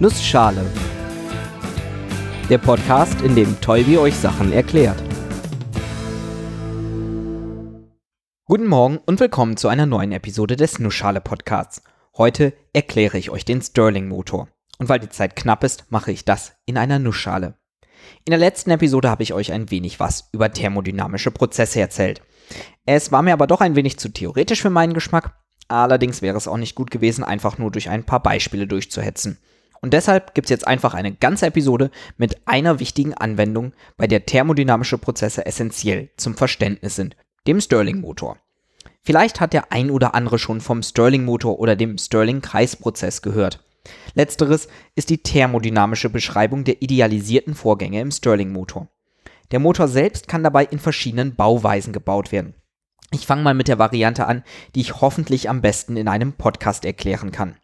Nussschale. Der Podcast, in dem Tolbi euch Sachen erklärt. Guten Morgen und willkommen zu einer neuen Episode des Nussschale Podcasts. Heute erkläre ich euch den Stirling Motor. Und weil die Zeit knapp ist, mache ich das in einer Nussschale. In der letzten Episode habe ich euch ein wenig was über thermodynamische Prozesse erzählt. Es war mir aber doch ein wenig zu theoretisch für meinen Geschmack, allerdings wäre es auch nicht gut gewesen, einfach nur durch ein paar Beispiele durchzuhetzen. Und deshalb gibt es jetzt einfach eine ganze Episode mit einer wichtigen Anwendung, bei der thermodynamische Prozesse essentiell zum Verständnis sind, dem Stirling-Motor. Vielleicht hat der ein oder andere schon vom Stirling-Motor oder dem Stirling-Kreisprozess gehört. Letzteres ist die thermodynamische Beschreibung der idealisierten Vorgänge im Stirling-Motor. Der Motor selbst kann dabei in verschiedenen Bauweisen gebaut werden. Ich fange mal mit der Variante an, die ich hoffentlich am besten in einem Podcast erklären kann.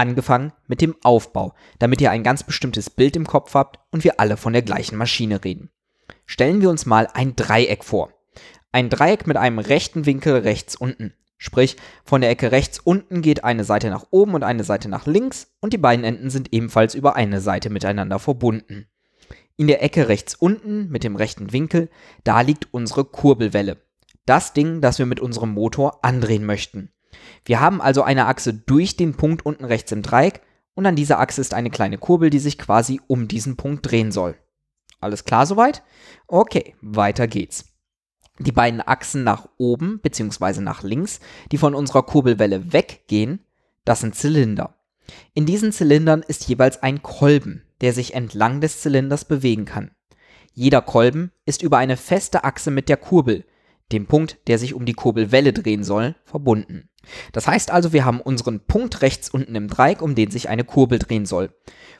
Angefangen mit dem Aufbau, damit ihr ein ganz bestimmtes Bild im Kopf habt und wir alle von der gleichen Maschine reden. Stellen wir uns mal ein Dreieck vor. Ein Dreieck mit einem rechten Winkel rechts unten. Sprich, von der Ecke rechts unten geht eine Seite nach oben und eine Seite nach links und die beiden Enden sind ebenfalls über eine Seite miteinander verbunden. In der Ecke rechts unten mit dem rechten Winkel, da liegt unsere Kurbelwelle. Das Ding, das wir mit unserem Motor andrehen möchten. Wir haben also eine Achse durch den Punkt unten rechts im Dreieck und an dieser Achse ist eine kleine Kurbel, die sich quasi um diesen Punkt drehen soll. Alles klar soweit? Okay, weiter geht's. Die beiden Achsen nach oben bzw. nach links, die von unserer Kurbelwelle weggehen, das sind Zylinder. In diesen Zylindern ist jeweils ein Kolben, der sich entlang des Zylinders bewegen kann. Jeder Kolben ist über eine feste Achse mit der Kurbel, dem Punkt, der sich um die Kurbelwelle drehen soll, verbunden. Das heißt also, wir haben unseren Punkt rechts unten im Dreieck, um den sich eine Kurbel drehen soll.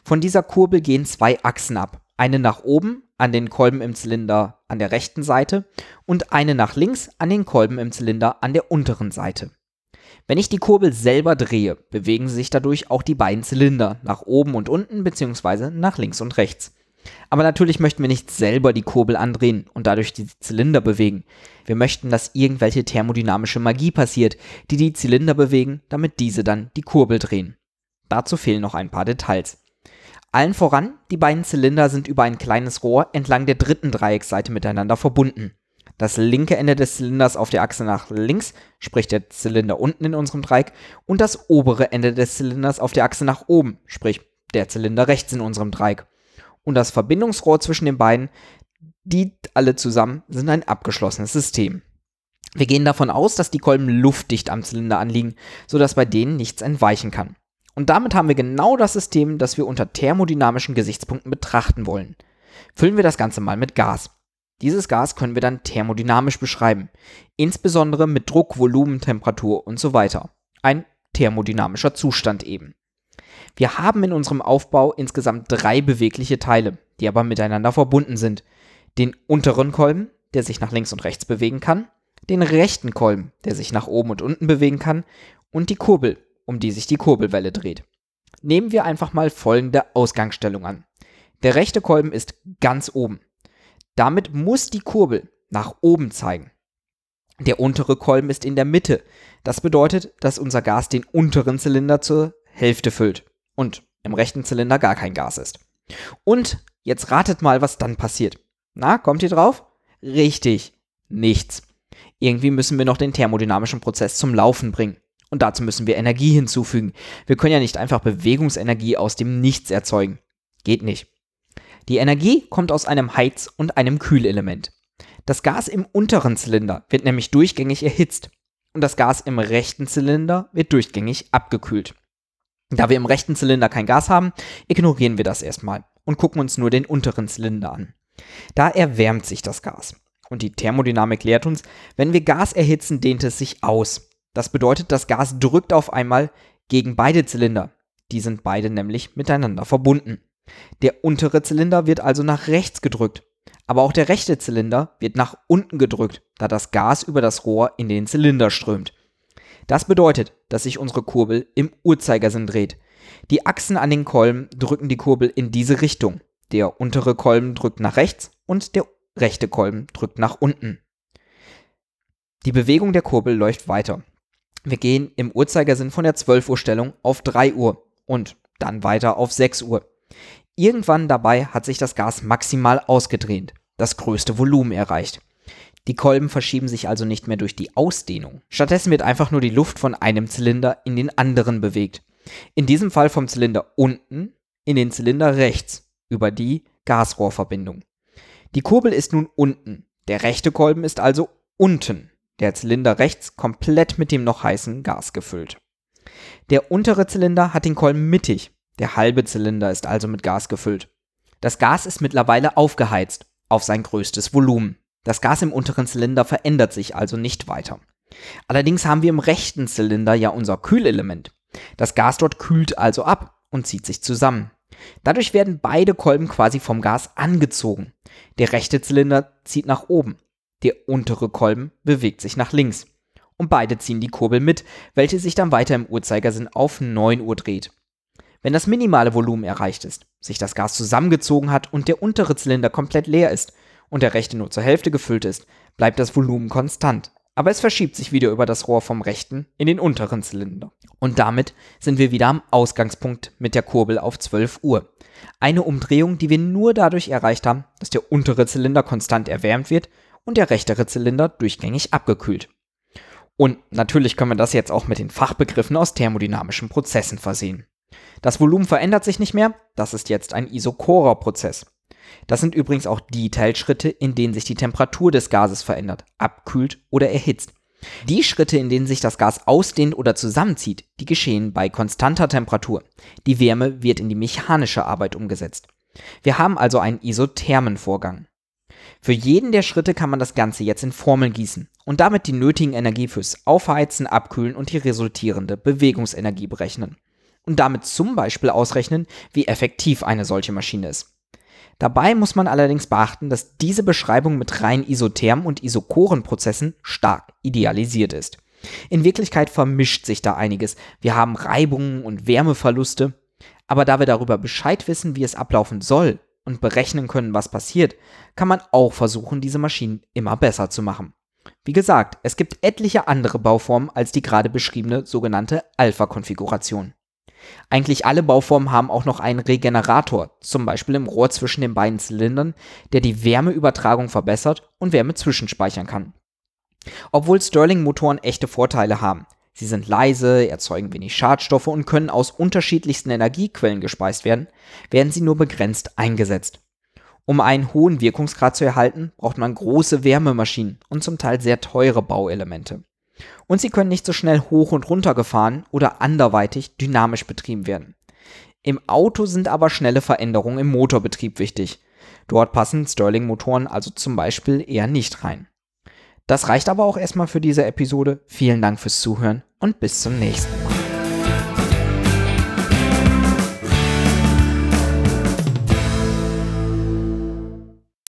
Von dieser Kurbel gehen zwei Achsen ab. Eine nach oben an den Kolben im Zylinder an der rechten Seite und eine nach links an den Kolben im Zylinder an der unteren Seite. Wenn ich die Kurbel selber drehe, bewegen sich dadurch auch die beiden Zylinder nach oben und unten bzw. nach links und rechts. Aber natürlich möchten wir nicht selber die Kurbel andrehen und dadurch die Zylinder bewegen. Wir möchten, dass irgendwelche thermodynamische Magie passiert, die die Zylinder bewegen, damit diese dann die Kurbel drehen. Dazu fehlen noch ein paar Details. Allen voran, die beiden Zylinder sind über ein kleines Rohr entlang der dritten Dreiecksseite miteinander verbunden. Das linke Ende des Zylinders auf der Achse nach links, sprich der Zylinder unten in unserem Dreieck, und das obere Ende des Zylinders auf der Achse nach oben, sprich der Zylinder rechts in unserem Dreieck. Und das Verbindungsrohr zwischen den beiden, die alle zusammen sind ein abgeschlossenes System. Wir gehen davon aus, dass die Kolben luftdicht am Zylinder anliegen, sodass bei denen nichts entweichen kann. Und damit haben wir genau das System, das wir unter thermodynamischen Gesichtspunkten betrachten wollen. Füllen wir das Ganze mal mit Gas. Dieses Gas können wir dann thermodynamisch beschreiben, insbesondere mit Druck, Volumen, Temperatur und so weiter. Ein thermodynamischer Zustand eben. Wir haben in unserem Aufbau insgesamt drei bewegliche Teile, die aber miteinander verbunden sind. Den unteren Kolben, der sich nach links und rechts bewegen kann, den rechten Kolben, der sich nach oben und unten bewegen kann, und die Kurbel, um die sich die Kurbelwelle dreht. Nehmen wir einfach mal folgende Ausgangsstellung an. Der rechte Kolben ist ganz oben. Damit muss die Kurbel nach oben zeigen. Der untere Kolben ist in der Mitte. Das bedeutet, dass unser Gas den unteren Zylinder zur Hälfte füllt und im rechten Zylinder gar kein Gas ist. Und jetzt ratet mal, was dann passiert. Na, kommt ihr drauf? Richtig, nichts. Irgendwie müssen wir noch den thermodynamischen Prozess zum Laufen bringen. Und dazu müssen wir Energie hinzufügen. Wir können ja nicht einfach Bewegungsenergie aus dem Nichts erzeugen. Geht nicht. Die Energie kommt aus einem Heiz- und einem Kühlelement. Das Gas im unteren Zylinder wird nämlich durchgängig erhitzt und das Gas im rechten Zylinder wird durchgängig abgekühlt. Da wir im rechten Zylinder kein Gas haben, ignorieren wir das erstmal und gucken uns nur den unteren Zylinder an. Da erwärmt sich das Gas. Und die Thermodynamik lehrt uns, wenn wir Gas erhitzen, dehnt es sich aus. Das bedeutet, das Gas drückt auf einmal gegen beide Zylinder. Die sind beide nämlich miteinander verbunden. Der untere Zylinder wird also nach rechts gedrückt, aber auch der rechte Zylinder wird nach unten gedrückt, da das Gas über das Rohr in den Zylinder strömt. Das bedeutet, dass sich unsere Kurbel im Uhrzeigersinn dreht. Die Achsen an den Kolben drücken die Kurbel in diese Richtung. Der untere Kolben drückt nach rechts und der rechte Kolben drückt nach unten. Die Bewegung der Kurbel läuft weiter. Wir gehen im Uhrzeigersinn von der 12 Uhr Stellung auf 3 Uhr und dann weiter auf 6 Uhr. Irgendwann dabei hat sich das Gas maximal ausgedehnt, das größte Volumen erreicht. Die Kolben verschieben sich also nicht mehr durch die Ausdehnung. Stattdessen wird einfach nur die Luft von einem Zylinder in den anderen bewegt. In diesem Fall vom Zylinder unten in den Zylinder rechts über die Gasrohrverbindung. Die Kurbel ist nun unten. Der rechte Kolben ist also unten. Der Zylinder rechts komplett mit dem noch heißen Gas gefüllt. Der untere Zylinder hat den Kolben mittig. Der halbe Zylinder ist also mit Gas gefüllt. Das Gas ist mittlerweile aufgeheizt auf sein größtes Volumen. Das Gas im unteren Zylinder verändert sich also nicht weiter. Allerdings haben wir im rechten Zylinder ja unser Kühlelement. Das Gas dort kühlt also ab und zieht sich zusammen. Dadurch werden beide Kolben quasi vom Gas angezogen. Der rechte Zylinder zieht nach oben, der untere Kolben bewegt sich nach links. Und beide ziehen die Kurbel mit, welche sich dann weiter im Uhrzeigersinn auf 9 Uhr dreht. Wenn das minimale Volumen erreicht ist, sich das Gas zusammengezogen hat und der untere Zylinder komplett leer ist und der rechte nur zur Hälfte gefüllt ist, bleibt das Volumen konstant aber es verschiebt sich wieder über das Rohr vom rechten in den unteren Zylinder. Und damit sind wir wieder am Ausgangspunkt mit der Kurbel auf 12 Uhr. Eine Umdrehung, die wir nur dadurch erreicht haben, dass der untere Zylinder konstant erwärmt wird und der rechtere Zylinder durchgängig abgekühlt. Und natürlich können wir das jetzt auch mit den Fachbegriffen aus thermodynamischen Prozessen versehen. Das Volumen verändert sich nicht mehr, das ist jetzt ein isochorer Prozess. Das sind übrigens auch die Teilschritte, in denen sich die Temperatur des Gases verändert, abkühlt oder erhitzt. Die Schritte, in denen sich das Gas ausdehnt oder zusammenzieht, die geschehen bei konstanter Temperatur. Die Wärme wird in die mechanische Arbeit umgesetzt. Wir haben also einen isothermen Vorgang. Für jeden der Schritte kann man das Ganze jetzt in Formeln gießen und damit die nötigen Energie fürs Aufheizen, Abkühlen und die resultierende Bewegungsenergie berechnen. Und damit zum Beispiel ausrechnen, wie effektiv eine solche Maschine ist. Dabei muss man allerdings beachten, dass diese Beschreibung mit rein isothermen und isochoren Prozessen stark idealisiert ist. In Wirklichkeit vermischt sich da einiges. Wir haben Reibungen und Wärmeverluste. Aber da wir darüber Bescheid wissen, wie es ablaufen soll und berechnen können, was passiert, kann man auch versuchen, diese Maschinen immer besser zu machen. Wie gesagt, es gibt etliche andere Bauformen als die gerade beschriebene sogenannte Alpha-Konfiguration. Eigentlich alle Bauformen haben auch noch einen Regenerator, zum Beispiel im Rohr zwischen den beiden Zylindern, der die Wärmeübertragung verbessert und Wärme zwischenspeichern kann. Obwohl Stirling-Motoren echte Vorteile haben. Sie sind leise, erzeugen wenig Schadstoffe und können aus unterschiedlichsten Energiequellen gespeist werden, werden sie nur begrenzt eingesetzt. Um einen hohen Wirkungsgrad zu erhalten, braucht man große Wärmemaschinen und zum Teil sehr teure Bauelemente und sie können nicht so schnell hoch und runter gefahren oder anderweitig dynamisch betrieben werden. Im Auto sind aber schnelle Veränderungen im Motorbetrieb wichtig. Dort passen Stirling-Motoren also zum Beispiel eher nicht rein. Das reicht aber auch erstmal für diese Episode. Vielen Dank fürs Zuhören und bis zum nächsten.